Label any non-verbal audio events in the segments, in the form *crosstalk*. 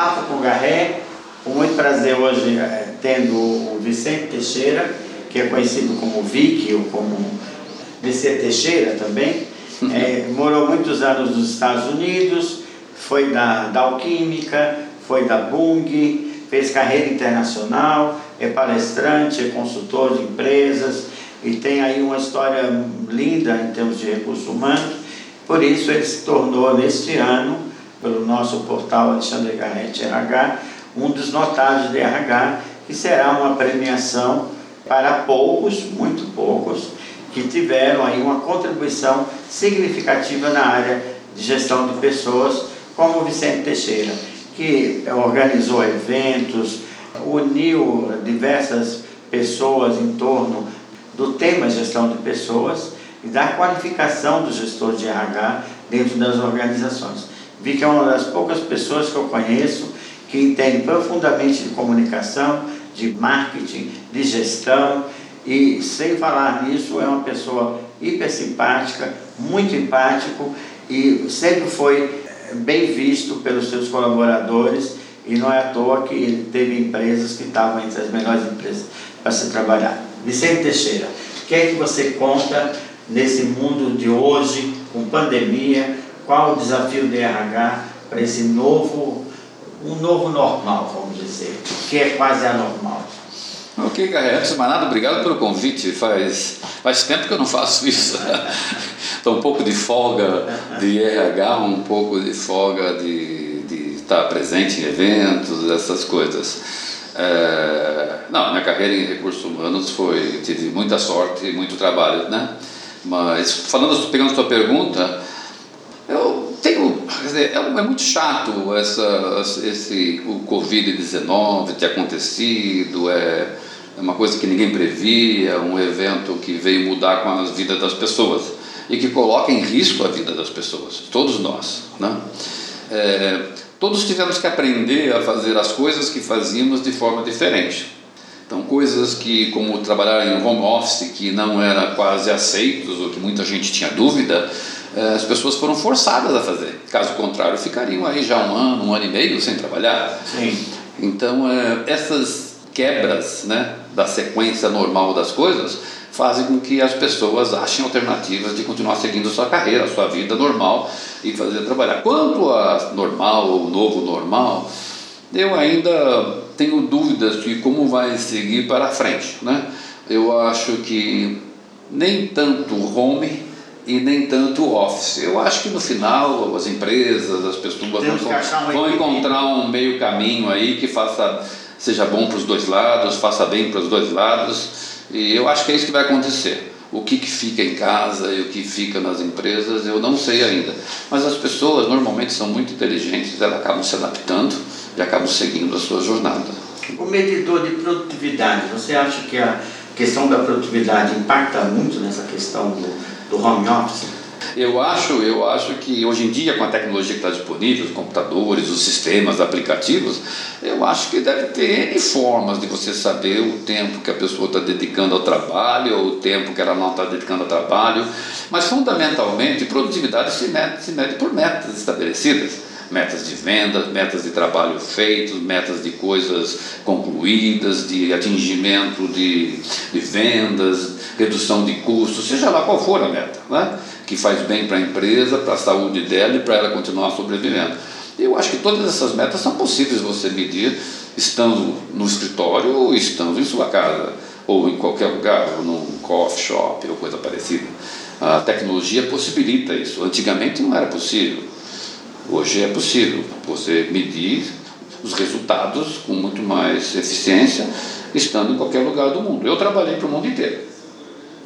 Papo com Garré, com muito prazer hoje é, tendo o Vicente Teixeira, que é conhecido como Vic ou como Vicente Teixeira também. É, *laughs* morou muitos anos nos Estados Unidos, foi da, da Alquímica, foi da Bung, fez carreira internacional, é palestrante, é consultor de empresas e tem aí uma história linda em termos de recursos humanos. Por isso ele se tornou neste ano, pelo nosso portal Alexandre Garrett RH, um dos notáveis de RH, que será uma premiação para poucos, muito poucos, que tiveram aí uma contribuição significativa na área de gestão de pessoas, como o Vicente Teixeira, que organizou eventos, uniu diversas pessoas em torno do tema gestão de pessoas e da qualificação do gestor de RH dentro das organizações. Vi que é uma das poucas pessoas que eu conheço que entende profundamente de comunicação, de marketing, de gestão e sem falar nisso é uma pessoa hiper simpática, muito empático e sempre foi bem visto pelos seus colaboradores e não é à toa que ele teve empresas que estavam entre as melhores empresas para se trabalhar. Vicente Teixeira, o que é que você conta nesse mundo de hoje, com pandemia, qual o desafio do RH para esse novo, um novo normal, vamos dizer, que é quase anormal? Ok, Garret, antes de mais nada, obrigado pelo convite. Faz, faz tempo que eu não faço isso. *laughs* Estou um pouco de folga de RH, um pouco de folga de, de estar presente em eventos, essas coisas. É, não, minha carreira em recursos humanos foi tive muita sorte e muito trabalho, né? Mas falando, pegando a sua pergunta, dizer, é, é, muito chato essa, esse o Covid-19 ter acontecido, é, é uma coisa que ninguém previa, um evento que veio mudar com a vida das pessoas e que coloca em risco a vida das pessoas, todos nós, né? É, todos tivemos que aprender a fazer as coisas que fazíamos de forma diferente. Então, coisas que, como trabalhar em home office, que não era quase aceitos, ou que muita gente tinha dúvida, as pessoas foram forçadas a fazer. Caso contrário, ficariam aí já um ano, um ano e meio sem trabalhar. Sim. Então, é, essas quebras né, da sequência normal das coisas fazem com que as pessoas achem alternativas de continuar seguindo sua carreira, sua vida normal e fazer trabalhar. Quanto a normal ou novo normal, eu ainda tenho dúvidas de como vai seguir para frente. Né? Eu acho que nem tanto home e nem tanto office. Eu acho que no final as empresas, as pessoas vão, vão encontrar um meio caminho aí que faça seja bom para os dois lados, faça bem para os dois lados e eu acho que é isso que vai acontecer. O que, que fica em casa e o que fica nas empresas, eu não sei ainda. Mas as pessoas normalmente são muito inteligentes, elas acabam se adaptando e acabam seguindo a sua jornada. O medidor de produtividade, você acha que a questão da produtividade impacta muito nessa questão do, do home office? Eu acho, eu acho que hoje em dia, com a tecnologia que está disponível, os computadores, os sistemas, aplicativos, eu acho que deve ter formas de você saber o tempo que a pessoa está dedicando ao trabalho, ou o tempo que ela não está dedicando ao trabalho. Mas, fundamentalmente, produtividade se mede, se mede por metas estabelecidas metas de vendas, metas de trabalho feitos, metas de coisas concluídas, de atingimento de, de vendas, redução de custos, seja lá qual for a meta. Né? que faz bem para a empresa, para a saúde dela e para ela continuar sobrevivendo. Eu acho que todas essas metas são possíveis você medir estando no escritório ou estando em sua casa, ou em qualquer lugar, ou num coffee shop ou coisa parecida. A tecnologia possibilita isso. Antigamente não era possível. Hoje é possível você medir os resultados com muito mais eficiência estando em qualquer lugar do mundo. Eu trabalhei para o mundo inteiro.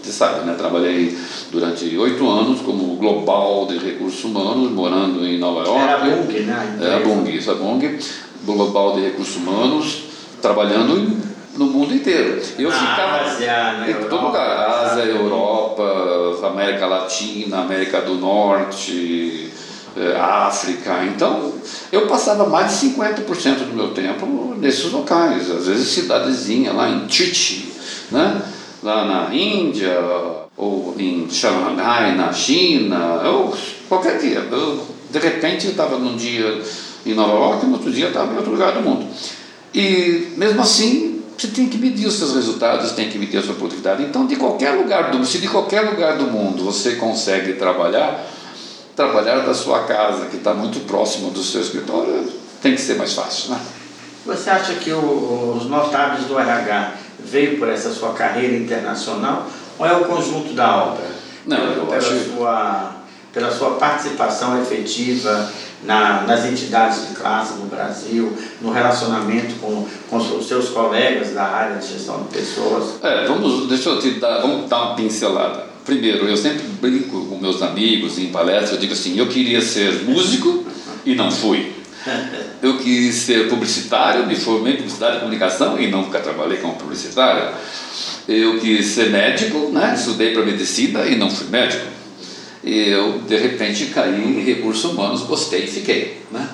Você sabe, né? Trabalhei durante oito anos como global de recursos humanos, morando em Nova York. Era a Bung, né? É a Bung, isso é a Bung, global de recursos humanos, trabalhando no mundo inteiro. Eu na ficava Ásia, na em todo lugar, Ásia, Europa, América Latina, América do Norte, é, África. Então, eu passava mais de 50% do meu tempo nesses locais, às vezes cidadezinha lá em Chichi, né? lá na Índia, ou em Xangai, na China, ou qualquer dia. Eu, de repente, eu estava num dia em Nova York, no outro dia estava em outro lugar do mundo. E mesmo assim, você tem que medir os seus resultados, tem que medir a sua produtividade. Então, de qualquer lugar do se de qualquer lugar do mundo você consegue trabalhar, trabalhar da sua casa, que está muito próximo do seu escritório, tem que ser mais fácil, né? Você acha que o, os notáveis do RH veio por essa sua carreira internacional ou é o conjunto da obra? Não, eu pela acho. Sua, pela sua participação efetiva na, nas entidades de classe no Brasil, no relacionamento com, com os seus colegas da área de gestão de pessoas. É, vamos, deixa eu te dar, vamos dar uma pincelada. Primeiro, eu sempre brinco com meus amigos em palestras, eu digo assim, eu queria ser músico e não fui. Eu quis ser publicitário, me formei em publicidade e comunicação e nunca trabalhei como publicitário. Eu quis ser médico, né? estudei para medicina e não fui médico. E eu, de repente, caí em recursos humanos, gostei e fiquei. Né?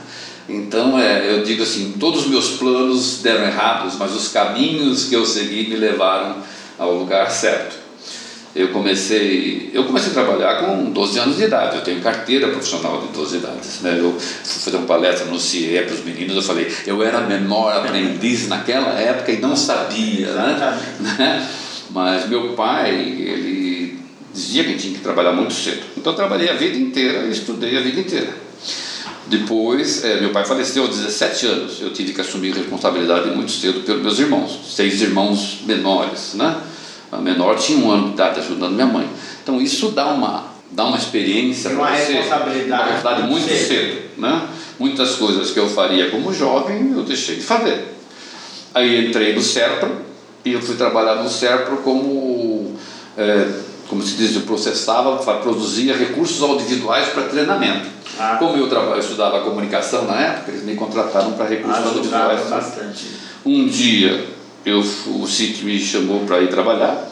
Então, é, eu digo assim, todos os meus planos deram errados, mas os caminhos que eu segui me levaram ao lugar certo. Eu comecei, eu comecei a trabalhar com 12 anos de idade, eu tenho carteira profissional de 12 idades. Né? Eu fui fazer uma palestra no CIE para os meninos, eu falei, eu era menor aprendiz naquela época e não sabia. Né? *laughs* Mas meu pai, ele dizia que tinha que trabalhar muito cedo. Então eu trabalhei a vida inteira e estudei a vida inteira. Depois, é, meu pai faleceu aos 17 anos, eu tive que assumir responsabilidade muito cedo pelos meus irmãos, seis irmãos menores, né? A menor tinha um ano de idade ajudando minha mãe. Então isso dá uma, dá uma experiência uma você, responsabilidade, uma responsabilidade muito cedo. cedo. né? Muitas coisas que eu faria como jovem eu deixei de fazer. Aí entrei no SERPRO e eu fui trabalhar no SERPRO como, é, como se diz, eu processava, produzia recursos audiovisuais para treinamento. Ah. Como eu, eu estudava comunicação na época, eles me contrataram para recursos audiovisuais. bastante. Um dia eu, o CIT me chamou para ir trabalhar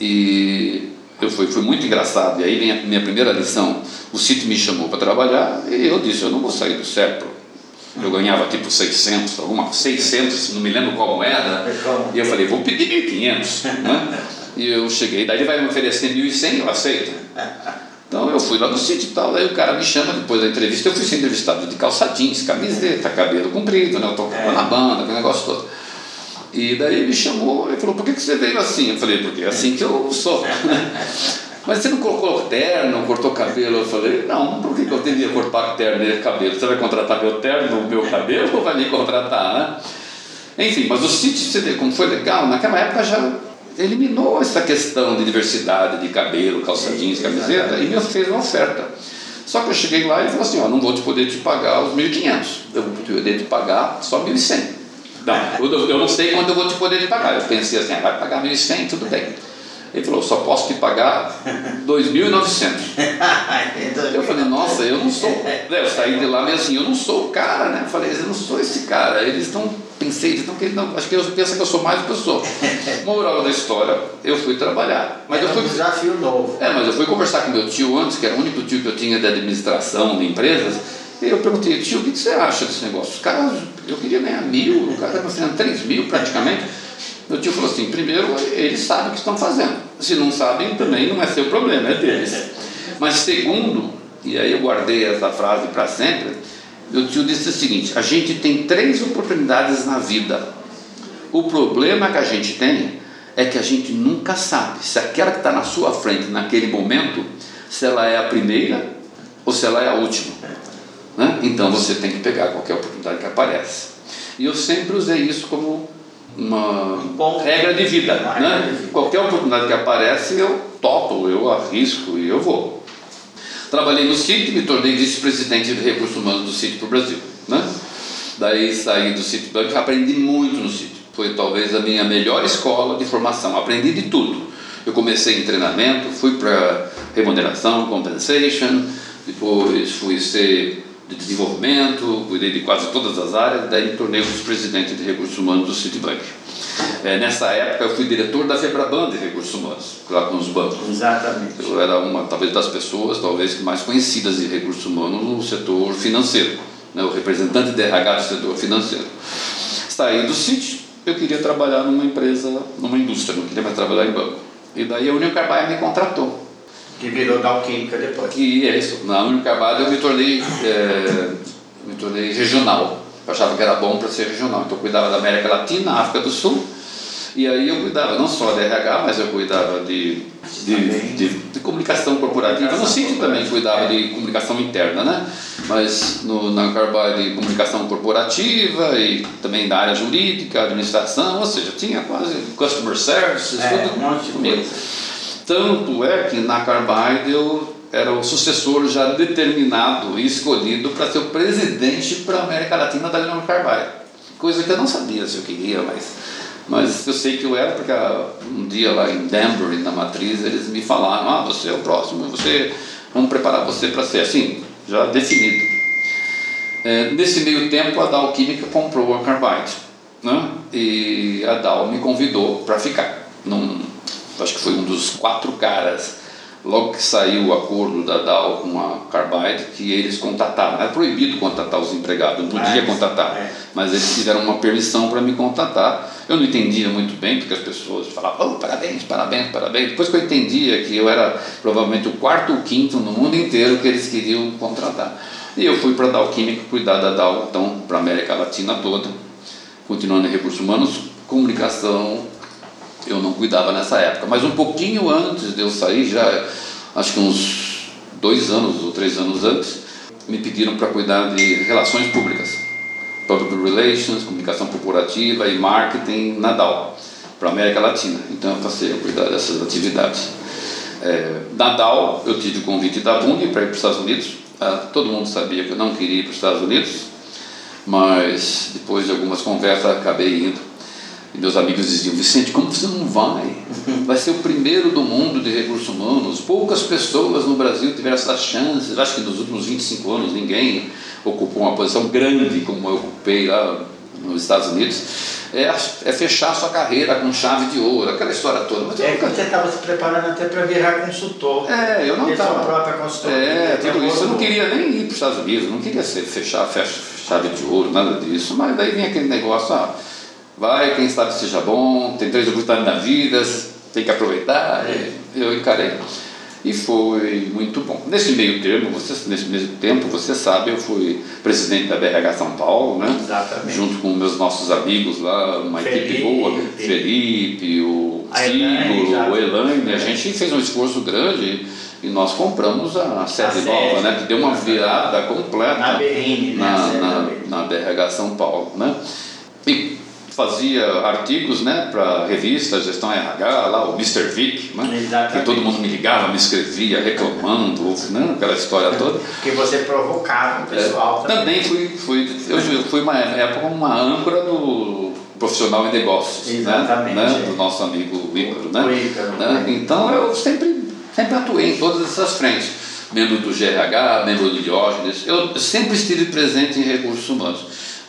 e eu fui, foi muito engraçado. E aí minha, minha primeira lição, o CIT me chamou para trabalhar e eu disse, eu não vou sair do CEPRO. Eu ganhava tipo 600, alguma 600, não me lembro qual moeda. E eu falei, vou pedir 1.500. Né? E eu cheguei, daí ele vai me oferecer 1.100, eu aceito. Então eu fui lá no sítio e tal, aí o cara me chama depois da entrevista, eu fui ser entrevistado de calça jeans, camiseta, cabelo comprido, né? Eu tocava é. na banda, aquele negócio todo. E daí ele me chamou e falou, por que, que você veio assim? Eu falei, porque é assim que eu sou. *laughs* Mas você não colocou terno, cortou cabelo? Eu falei, não, por que, que eu devia cortar terno e cabelo? Você vai contratar meu terno, meu cabelo ou vai me contratar, né? Enfim, mas o sítio, você vê como foi legal, naquela época já eliminou essa questão de diversidade de cabelo, calça jeans, camiseta e me fez uma oferta. Só que eu cheguei lá e falou assim, ó, não vou te poder te pagar os 1.500, eu vou poder te pagar só 1.100. Não, eu, não sei quando eu vou te poder te pagar. Eu pensei assim, ah, vai pagar 1.100, tudo bem. Ele falou, só posso te pagar 2.900. *laughs* eu falei, nossa, eu não sou. Eu saí de lá meio assim, eu não sou o cara, né? Eu falei, eu não sou esse cara. Eles estão, pensei, eles estão querendo, acho que eles pensam que eu sou mais do que eu sou. Moral da história, eu fui trabalhar. Mas é eu fui, um desafio novo. É, mas eu fui conversar com meu tio antes, que era o único tio que eu tinha de administração de empresas. Eu perguntei, tio, o que você acha desse negócio? Os caras, eu queria ganhar mil, o cara está oferecendo três mil praticamente. Meu tio falou assim: primeiro, eles sabem o que estão fazendo. Se não sabem, também não é seu problema, é deles. Mas segundo, e aí eu guardei essa frase para sempre, meu tio disse o seguinte: a gente tem três oportunidades na vida. O problema que a gente tem é que a gente nunca sabe se aquela que está na sua frente naquele momento, se ela é a primeira ou se ela é a última. Né? Então você tem que pegar qualquer oportunidade que aparece. E eu sempre usei isso como uma Bom, regra de vida. Né? Qualquer oportunidade que aparece, eu topo, eu arrisco e eu vou. Trabalhei no CIT, me tornei vice-presidente de recursos humanos do CIT para o Brasil. Né? Daí saí do CIT Bank, aprendi muito no CIT. Foi talvez a minha melhor escola de formação, aprendi de tudo. Eu comecei em treinamento, fui para remuneração, compensation, depois fui ser de desenvolvimento, cuidei de quase todas as áreas, daí me tornei vice-presidente de recursos humanos do Citibank. É, nessa época eu fui diretor da Febraban de recursos humanos, lá com os bancos. Exatamente. Eu era uma, talvez, das pessoas, talvez, mais conhecidas de recursos humanos no setor financeiro, né, o representante de RH do setor financeiro. Saí do Citi, eu queria trabalhar numa empresa, numa indústria, não queria mais trabalhar em banco. E daí a União Carbaia me contratou que virou da Alquímica depois. E é isso. Na Carvalho eu me tornei é, me tornei regional. Eu achava que era bom para ser regional. Então eu cuidava da América Latina, África do Sul. E aí eu cuidava não só de RH, mas eu cuidava de, de, de, de comunicação corporativa. No sítio também cuidava de comunicação interna, né? Mas no, na Carbide de comunicação corporativa e também da área jurídica, administração, ou seja, tinha quase customer services, É, tudo um monte de coisa. Tanto é que na Carbide eu era o sucessor já determinado e escolhido para ser o presidente para a América Latina da Leonor Carbide. Coisa que eu não sabia se eu queria, mas, mas eu sei que eu era, porque ah, um dia lá em Danbury, na matriz, eles me falaram: ah, você é o próximo, você, vamos preparar você para ser assim, já definido. É, nesse meio tempo, a Dow Química comprou a Carbide, né? e a Dow me convidou para ficar. Acho que foi um dos quatro caras, logo que saiu o acordo da Dow com a Carbide, que eles contataram. Era proibido contatar os empregados, não podia Ah, contatar, é. mas eles tiveram uma permissão para me contatar. Eu não entendia muito bem, porque as pessoas falavam, oh, parabéns, parabéns, parabéns. Depois que eu entendia que eu era provavelmente o quarto ou quinto no mundo inteiro que eles queriam contratar. E eu fui para a Dow Química cuidar da Dow, então, para a América Latina toda, continuando em recursos humanos, comunicação, eu não cuidava nessa época. Mas um pouquinho antes de eu sair, já acho que uns dois anos ou três anos antes, me pediram para cuidar de relações públicas, public relations, comunicação corporativa e marketing na Dow, para América Latina. Então eu passei a cuidar dessas atividades. É, na Dow, eu tive o convite da Bunge para ir para os Estados Unidos. Ah, todo mundo sabia que eu não queria ir para os Estados Unidos, mas depois de algumas conversas acabei indo. E meus amigos diziam, Vicente, como você não vai? Vai ser o primeiro do mundo de recursos humanos. Poucas pessoas no Brasil tiveram essas chances. Acho que nos últimos 25 anos ninguém ocupou uma posição grande como eu ocupei lá nos Estados Unidos. É, é fechar sua carreira com chave de ouro, aquela história toda. Mas É que nunca você estava se preparando até para virar consultor. é, eu não ter sua estava. própria consultoria. É, ter tudo isso. Eu não queria nem ir para os Estados Unidos, não queria ser, fechar fecha, chave de ouro, nada disso. Mas daí vinha aquele negócio, ah, vai, quem sabe seja bom, tem três oportunidades na vida, tem que aproveitar. É. E eu encarei. E foi muito bom. Nesse meio termo, você, nesse mesmo tempo, você sabe, eu fui presidente da BRH São Paulo, né? Exatamente. Junto com meus nossos amigos lá, uma equipe Felipe. boa, Felipe, o já. o Elaine, a gente fez um esforço grande e nós compramos a sede nova, né? Que deu uma virada completa Na BRN, né? na, na, na BRH São Paulo, né? Fazia artigos, né, para revista Gestão RH, lá o Mr. Vic, né? Exatamente. Que todo mundo me ligava, me escrevia, reclamando, né? Aquela história toda. *laughs* Porque você provocava o pessoal É, também fui, fui, eu fui uma época uma âncora do profissional em negócios, Exatamente, né? né? do nosso amigo Ícaro, né? Ícaro, né? né? Então eu sempre, sempre atuei em todas essas frentes, membro do GRH, membro do Diógenes, eu sempre estive presente em recursos humanos.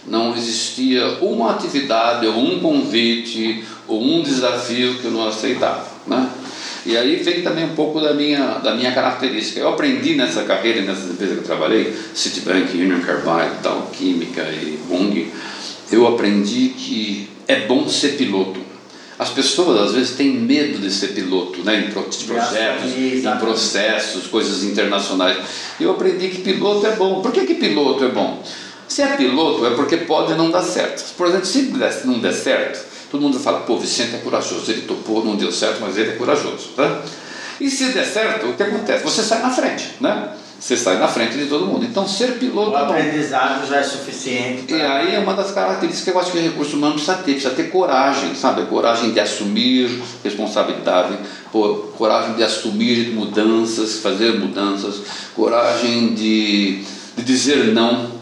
Não existia uma atividade ou um convite ou um desafio que eu não aceitava, né? E aí vem também um pouco da minha, da minha característica. Eu aprendi nessa carreira, nessas empresas que eu trabalhei, Citibank, Union Carbide, Dow Química e Bung, eu aprendi que é bom ser piloto. As pessoas às vezes têm medo de ser piloto, né, em projetos, em processos, coisas internacionais. Eu aprendi que piloto é bom. Por que, que piloto é bom? Se é piloto é porque pode não dar certo. Por exemplo, se não der certo, todo mundo fala, pô, Vicente é corajoso, ele topou, não deu certo, mas ele é corajoso. Tá? E se der certo, o que acontece? Você sai na frente, né? Você sai na frente de todo mundo. Então, ser piloto O aprendizado já é suficiente. E aí é uma das características que eu acho que o recurso humano precisa ter, precisa ter coragem, sabe? Coragem de assumir responsabilidade, coragem de assumir mudanças, fazer mudanças, coragem de, de dizer não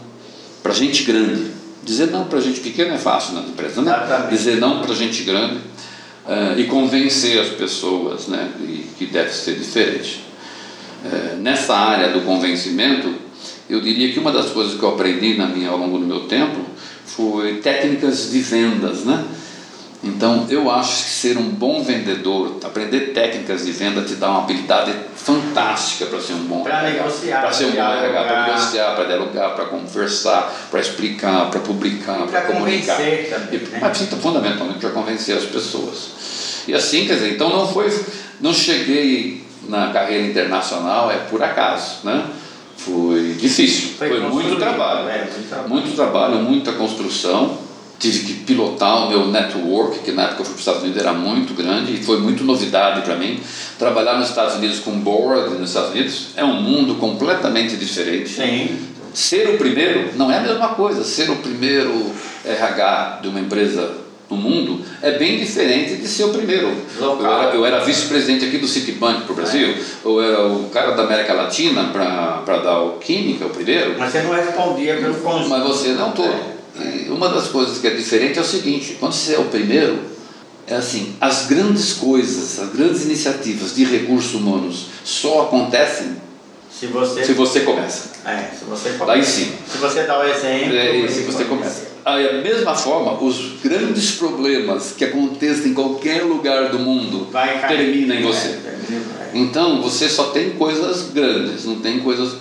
para gente grande. Dizer não para gente pequena é fácil nas empresas, né? Exatamente. Dizer não para gente grande eh, e convencer as pessoas, né? E, que deve ser diferente. Eh, nessa área do convencimento, eu diria que uma das coisas que eu aprendi na minha, ao longo do meu tempo foi técnicas de vendas, né? Então, eu acho que ser um bom vendedor, aprender técnicas de venda te dá uma habilidade fantástica para ser um bom Pra RH, negociar, para ser um bom RH, para negociar, para dialogar, para conversar, para explicar, para publicar, para comunicar. convencer também, E- né? Mas sim, fundamentalmente para convencer as pessoas. E assim, quer dizer, então não foi, não cheguei na carreira internacional é por acaso, né? Fui difícil, foi, foi muito trabalho. É, muito trabalho. Muito trabalho, muita construção. Tive que pilotar o meu network, que na época eu fui para os Estados Unidos era muito grande e foi muito novidade para mim. Trabalhar nos Estados Unidos com board nos Estados Unidos é um mundo completamente diferente. Sim. Ser o primeiro não é a mesma coisa. Ser o primeiro RH de uma empresa no mundo é bem diferente de ser o primeiro. Eu era, eu era vice-presidente aqui do Citibank para o Brasil, eu era o cara da América Latina para dar o Química, o primeiro. Mas você não respondia pelo conjunto. Mas você não todo. É. Uma das coisas que é diferente é o seguinte: quando você é o primeiro, é assim, as grandes coisas, as grandes iniciativas de recursos humanos só acontecem Se você, se você começa. é, se você Lá em cima. Se você dá o exemplo. É, se você começa. começa. Aí, da mesma forma, os grandes problemas que acontecem em qualquer lugar do mundo terminam em É, você. termina, é. Então você só tem coisas grandes, não tem coisas.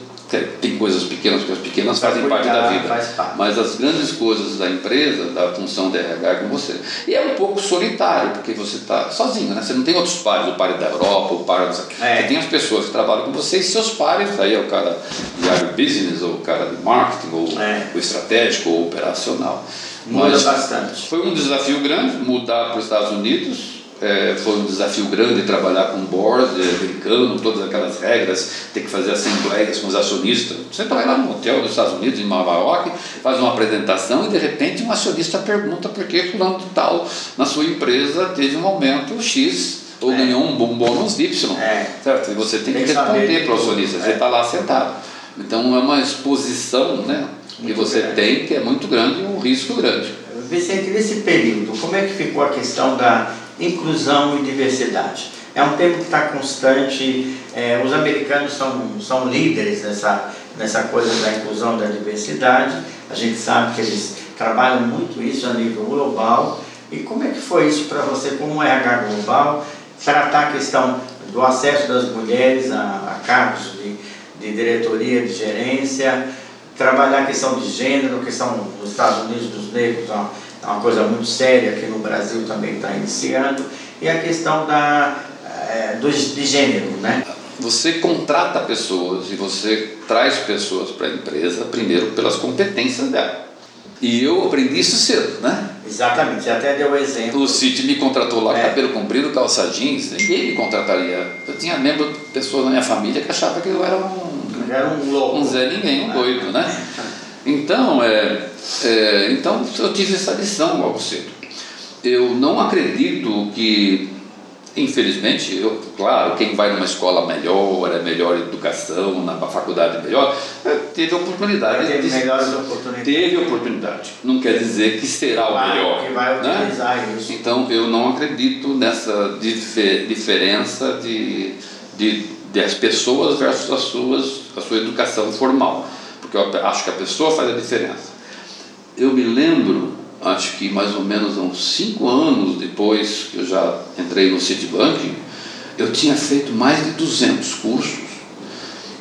Tem coisas pequenas, porque as pequenas fazem parte da cuidar, vida. parte. Mas as grandes coisas da empresa, da função de RH é com você. E é um pouco solitário, porque você está sozinho, né? Você não tem outros pares, o par da Europa, o par. É. Você tem as pessoas que trabalham com você e seus pares, aí é o cara de agribusiness, ou o cara de marketing, ou É. o estratégico, ou o operacional. Muda Mas bastante. foi um desafio grande mudar para os Estados Unidos. É, foi um desafio grande trabalhar com o board é, americano, todas aquelas regras, ter que fazer assembleias com os acionistas. Você vai lá no hotel dos Estados Unidos, em Nova York, faz uma apresentação e de repente um acionista pergunta por que fulano de tal na sua empresa teve um aumento X ou É. ganhou um bônus Y. É. Certo? E você tem, Tem que responder para o acionista, você É. está lá sentado. Então é uma exposição né, que você grande. tem que é muito grande e um risco grande. Vicente, nesse período, como é que ficou a questão da inclusão e diversidade? É um tema que está constante, é, os americanos são, são líderes nessa, nessa coisa da inclusão da diversidade, a gente sabe que eles trabalham muito isso a nível global. E como é que foi isso para você, como RH global, tratar a questão do acesso das mulheres a, a cargos de, de diretoria, de gerência, trabalhar a questão de gênero, a questão nos Estados Unidos dos negros, uma, é uma coisa muito séria, aqui no Brasil também está iniciando, e a questão da, eh, do, de gênero, né? Você contrata pessoas e você traz pessoas para a empresa, primeiro pelas competências dela. E eu aprendi isso cedo, né? Exatamente, você até deu o exemplo. O City me contratou lá, É. cabelo comprido, calça jeans, ninguém me contrataria. Eu tinha membro, pessoas na minha família que achavam que eu era um, Era um louco. um Zé Ninguém, um doido, né? *laughs* Então, é, é, então eu tive essa lição logo cedo. Eu não acredito que, infelizmente, eu, claro, quem vai numa escola melhor, é melhor educação, na faculdade melhor, é, teve oportunidade. Teve melhores oportunidades. Teve oportunidade. Não quer dizer que será o melhor. Que vai né? utilizar isso. Então eu não acredito nessa dife- diferença de, de, de as pessoas versus as suas, a sua educação formal, porque eu acho que a pessoa faz a diferença. Eu me lembro, acho que mais ou menos uns cinco anos depois que eu já entrei no Citibank, eu tinha feito mais de 200 cursos.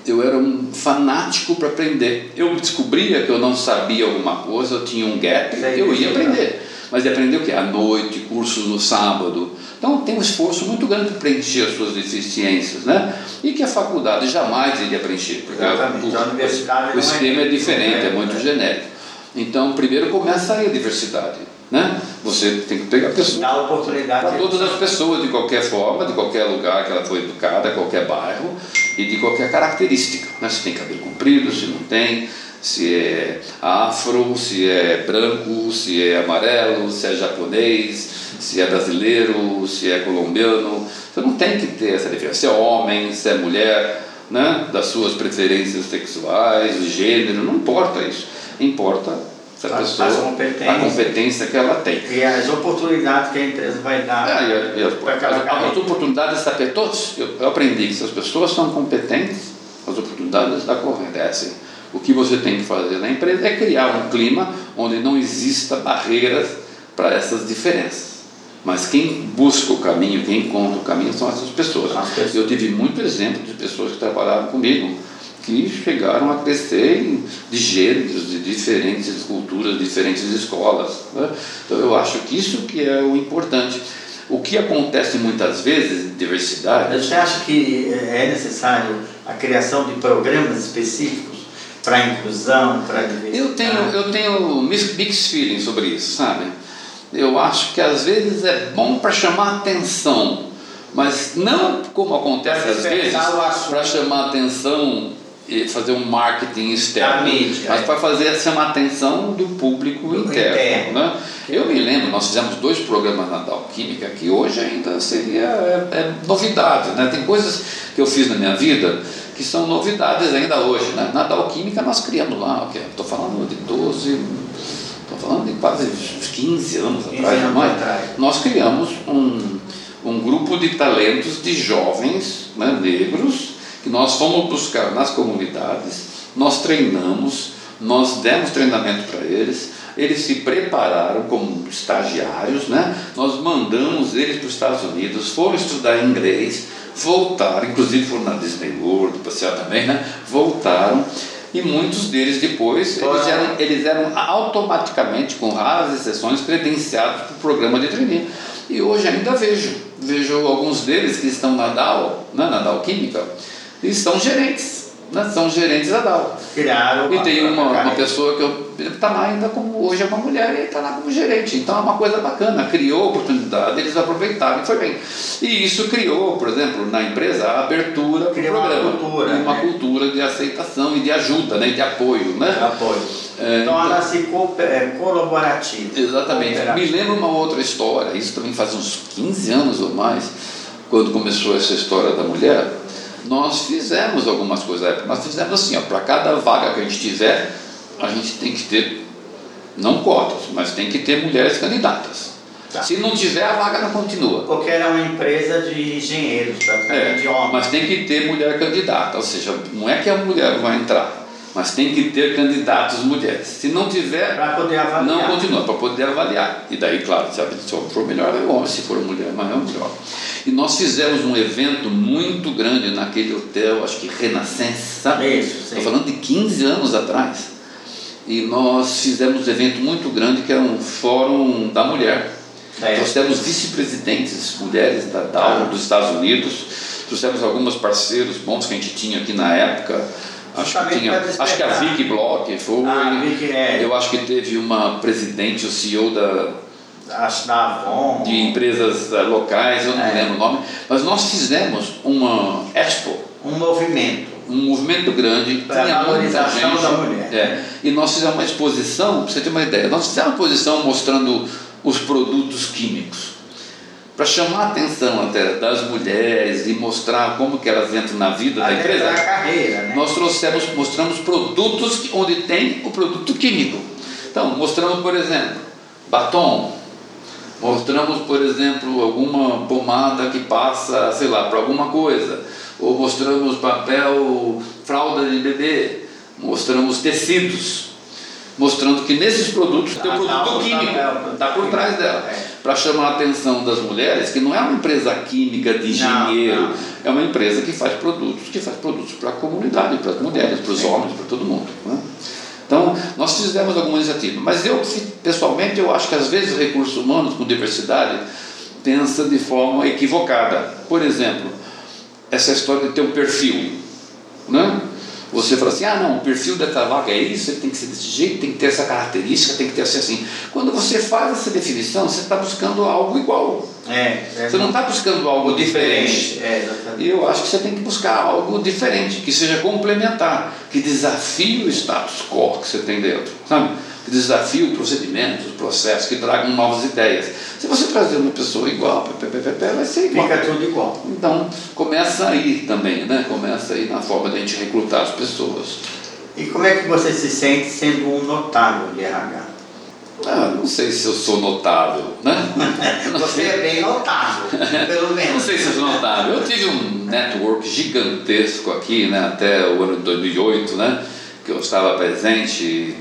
Eu era um fanático para aprender. Eu descobria que eu não sabia alguma coisa, eu tinha um gap, Sei, eu ia aprender. Mas ia aprender o quê? À noite, cursos no sábado. Então tem um esforço muito grande para preencher as suas deficiências, né? E que a faculdade jamais iria preencher, porque Exatamente. o, A universidade o não é esquema é muito diferente, é muito né? genérico. Então, primeiro começa aí a diversidade, né? Você tem que pegar pessoas Dá oportunidade. para todas as pessoas, de qualquer forma, de qualquer lugar que ela foi educada, qualquer bairro e de qualquer característica. Né? Se tem cabelo comprido, se não tem, se é afro, se é branco, se é amarelo, se é japonês, se é brasileiro, se é colombiano. Você não tem que ter essa diferença. Se é homem, se é mulher, né? das suas preferências sexuais, o gênero, não importa isso. Importa a pessoa, as competências. a competência que ela tem. E as oportunidades que a empresa vai dar. É, e a- e as, as, as oportunidades. Eu, eu aprendi que se as pessoas são competentes, as oportunidades acontecem. O que você tem que fazer na empresa é criar um clima onde não exista barreiras para essas diferenças. Mas quem busca o caminho, quem encontra o caminho são essas pessoas. As pessoas. Eu tive muito exemplo de pessoas que trabalharam comigo que chegaram a crescer de gêneros, de diferentes culturas, diferentes escolas. né? Então eu acho que isso que é o importante. O que acontece muitas vezes, diversidade, Você acha que é necessário a criação de programas específicos para inclusão, para diversidade? Eu tenho, eu tenho mixed feelings sobre isso, sabe? Eu acho que às vezes é bom para chamar atenção, mas não como acontece às vezes, para chamar atenção e fazer um marketing externo, mídia, mas é. para fazer chamar a atenção do público Do interno. interno. Né? Eu me lembro, nós fizemos dois programas na Dow Química que hoje ainda seria é, é novidade. Né? Tem coisas que eu fiz na minha vida que são novidades ainda hoje. Né? Na Dow Química nós criamos lá, estou falando de 12, estou falando de quase 15 anos 15 atrás, anos atrás. nós criamos um, um grupo de talentos de jovens né, negros que nós fomos buscar nas comunidades, nós treinamos, nós demos treinamento para eles, eles se prepararam como estagiários, né? nós mandamos eles para os Estados Unidos, foram estudar inglês, voltaram, inclusive foram na Disney World, passear também, né? voltaram e muitos deles depois eles eram, eles eram automaticamente, com raras exceções, credenciados para o programa de trainee. E hoje ainda vejo, vejo alguns deles que estão na Dow, né, na Dow Química, e são gerentes, né, são gerentes da Dow. Criaram E tem uma, uma pessoa que está lá ainda como hoje é uma mulher e está lá como gerente. Então é uma coisa bacana, criou oportunidade, eles aproveitaram e foi bem. E isso criou, por exemplo, na empresa a abertura para o Criou uma programa. cultura, E uma né? cultura de aceitação e de ajuda, né, de apoio. Né? apoio. É, então, ela se é, colaborativa. Exatamente. Me lembro uma outra história, isso também faz uns 15 anos ou mais, quando começou essa história da mulher, nós fizemos algumas coisas na época. Nós fizemos assim, ó, para cada vaga que a gente tiver, a gente tem que ter, não cotas, mas tem que ter mulheres candidatas. Tá. Se não tiver, a vaga não continua. Porque era uma empresa de engenheiros, praticamente de É, homens. mas tem que ter mulher candidata, ou seja, não é que a mulher vai entrar, mas tem que ter candidatos mulheres. Se não tiver, Para poder avaliar. não continua, para poder avaliar. E daí, claro, se for melhor, é homem, se for mulher, mas é melhor. E nós fizemos um evento muito grande naquele hotel, acho que Renascença? Isso. Estou falando de 15 anos atrás. E nós fizemos um evento muito grande que era um fórum da mulher. É. Nós temos vice-presidentes mulheres da Dow Ah. dos Estados Unidos, trouxemos alguns parceiros bons que a gente tinha aqui na época. Acho que, tinha, acho que a. Vicky Bloch foi. Ah, Vicky, é. Eu acho que teve uma presidente, o CEO da, Acho da Avon. de empresas eh, locais, eu não É. lembro o nome, mas nós fizemos uma expo, Um movimento. um movimento grande, Para tinha a muita valorização gente. da mulher. É, e nós fizemos uma exposição, para você ter uma ideia, nós fizemos uma exposição mostrando os produtos químicos. Para chamar a atenção até das mulheres e mostrar como que elas entram na vida da Aí empresa, é a carreira, né? nós trouxemos, mostramos produtos onde tem o produto químico. Então, mostramos, por exemplo, batom. Mostramos, por exemplo, alguma pomada que passa, sei lá, para alguma coisa. Ou mostramos papel, fralda de bebê. Mostramos tecidos. Mostrando que nesses produtos tem Ah, tá, produto o químico. papel, Está por trás dela. É. Para chamar a atenção das mulheres, que não é uma empresa química de engenheiro, não. é uma empresa que faz produtos, que faz produtos para a comunidade, para as mulheres, para os homens, para todo mundo. né? Então, nós fizemos algumas iniciativas, mas eu, pessoalmente, eu acho que às vezes recursos humanos com diversidade pensa de forma equivocada. Por exemplo, essa história de ter um perfil, né? Você fala assim, ah não, o perfil dessa vaga é isso, ele tem que ser desse jeito, tem que ter essa característica, tem que ter ser assim. Quando você faz essa definição, você está buscando algo igual. É, é Você não está buscando algo diferente. É, exatamente. E eu acho que você tem que buscar algo diferente, que seja complementar, que desafie o status quo que você tem dentro, sabe? Que desafie o procedimento, os processos, que tragam novas ideias. Se você trazer uma pessoa igual, vai ser igual. Fica tudo igual. Então, começa aí também, né? Começa aí na forma de a gente recrutar as pessoas. E como é que você se sente sendo um notável de RH? Ah, não sei se eu sou notável, né? *laughs* Você é bem notável, pelo Não menos. sei se eu sou notável. Eu tive um network gigantesco aqui, né, até o ano de 2008, né, que eu estava presente,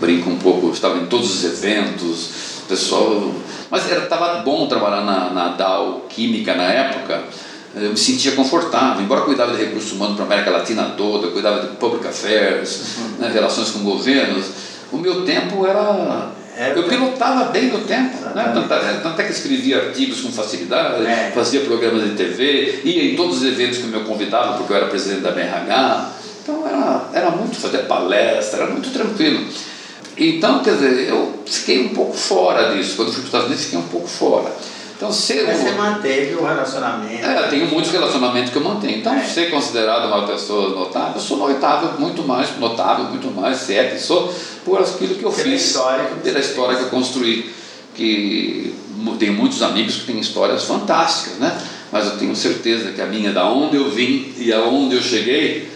brinco um pouco, estava em todos os eventos, pessoal. Mas estava bom trabalhar na, na Dow Química na época. Eu me sentia confortável, embora cuidava de recursos humanos para a América Latina toda, cuidava de public affairs, né, relações com governos. O meu tempo era. Era- Eu pilotava bem o tempo, né? Tanto, é- tanto é que escrevia artigos com facilidade, É. fazia programas de TV, ia em todos os eventos que me convidavam, porque eu era presidente da BRH. Então era era, muito fazer palestra, era muito tranquilo. Então, quer dizer, eu fiquei um pouco fora disso. Quando fui para os Estados Unidos, fiquei um pouco fora. Então, ser Mas você manteve o relacionamento. É, eu tenho muitos relacionamentos que eu mantenho. Então, É. ser considerado uma pessoa notável, eu sou notável muito mais, notável muito mais, se é que sou, por aquilo que eu Pela fiz, história que pela história que eu construí. Que tenho muitos amigos que têm histórias fantásticas, né? Mas eu tenho certeza que a minha, da onde eu vim e aonde eu cheguei,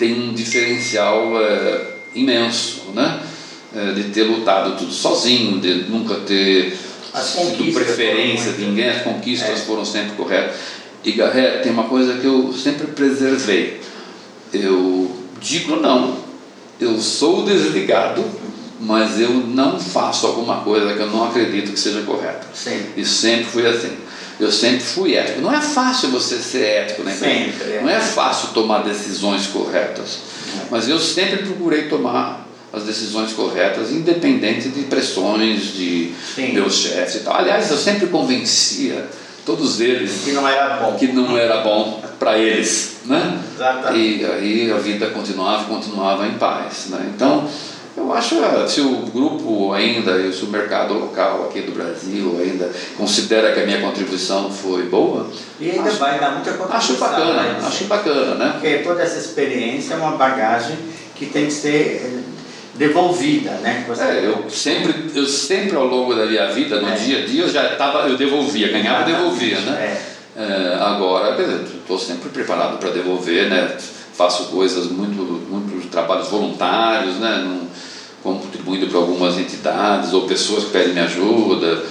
tem um diferencial é, imenso, né? É, de ter lutado tudo sozinho, de nunca ter sido preferência de ninguém, as conquistas É. foram sempre corretas. E Garré, tem uma coisa que eu sempre preservei. Eu digo não, eu sou desligado, mas eu não faço alguma coisa que eu não acredito que seja correta. Sim. E sempre fui assim. Eu sempre fui ético. Não é fácil você ser ético, né? Sempre, é. Não é fácil tomar decisões corretas. Mas eu sempre procurei tomar as decisões corretas, independente de pressões de Sim. meus chefes e tal. Aliás, eu sempre convencia todos eles Que não era bom. que não era bom para eles, né? Exatamente. E aí a vida continuava e continuava em paz, né? Então, eu acho que se o grupo ainda, e se o mercado local aqui do Brasil ainda considera que a minha contribuição foi boa, E ainda acho, vai dar muita contribuição. acho bacana, né? acho bacana, né? Porque toda essa experiência é uma bagagem que tem que ser eh, devolvida, né? Você- É, eu sempre, eu sempre ao longo da minha vida, no É. dia a dia, eu já tava, eu devolvia, ganhava e devolvia, né? É. É, agora, estou sempre preparado para devolver, né? Faço coisas muito, muitos trabalhos voluntários, né? Não, contribuindo para algumas entidades ou pessoas que pedem minha ajuda.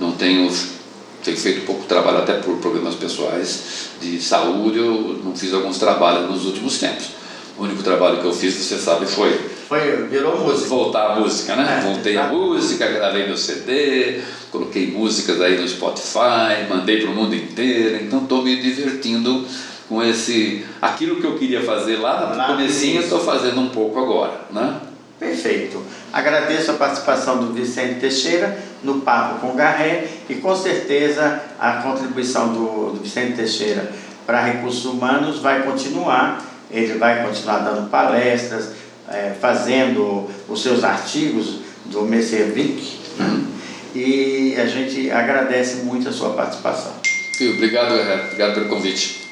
Não tenho, tenho feito pouco trabalho até por problemas pessoais de saúde. Eu não fiz alguns trabalhos nos últimos tempos. O único trabalho que eu fiz, você sabe, foi Foi, virou música. voltar à música, né? É, Voltei à música, gravei meu CD, coloquei músicas aí no Spotify, mandei para o mundo inteiro, então estou me divertindo com esse aquilo que eu queria fazer lá no comecinho, estou fazendo um pouco agora, né? Perfeito. Agradeço a participação do Vicente Teixeira no Papo com Garré e com certeza a contribuição do, do Vicente Teixeira para recursos humanos vai continuar. Ele vai continuar dando palestras, eh, fazendo os seus artigos do Mercervic. né? E a gente agradece muito a sua participação. E obrigado, Guerreiro. obrigado pelo convite.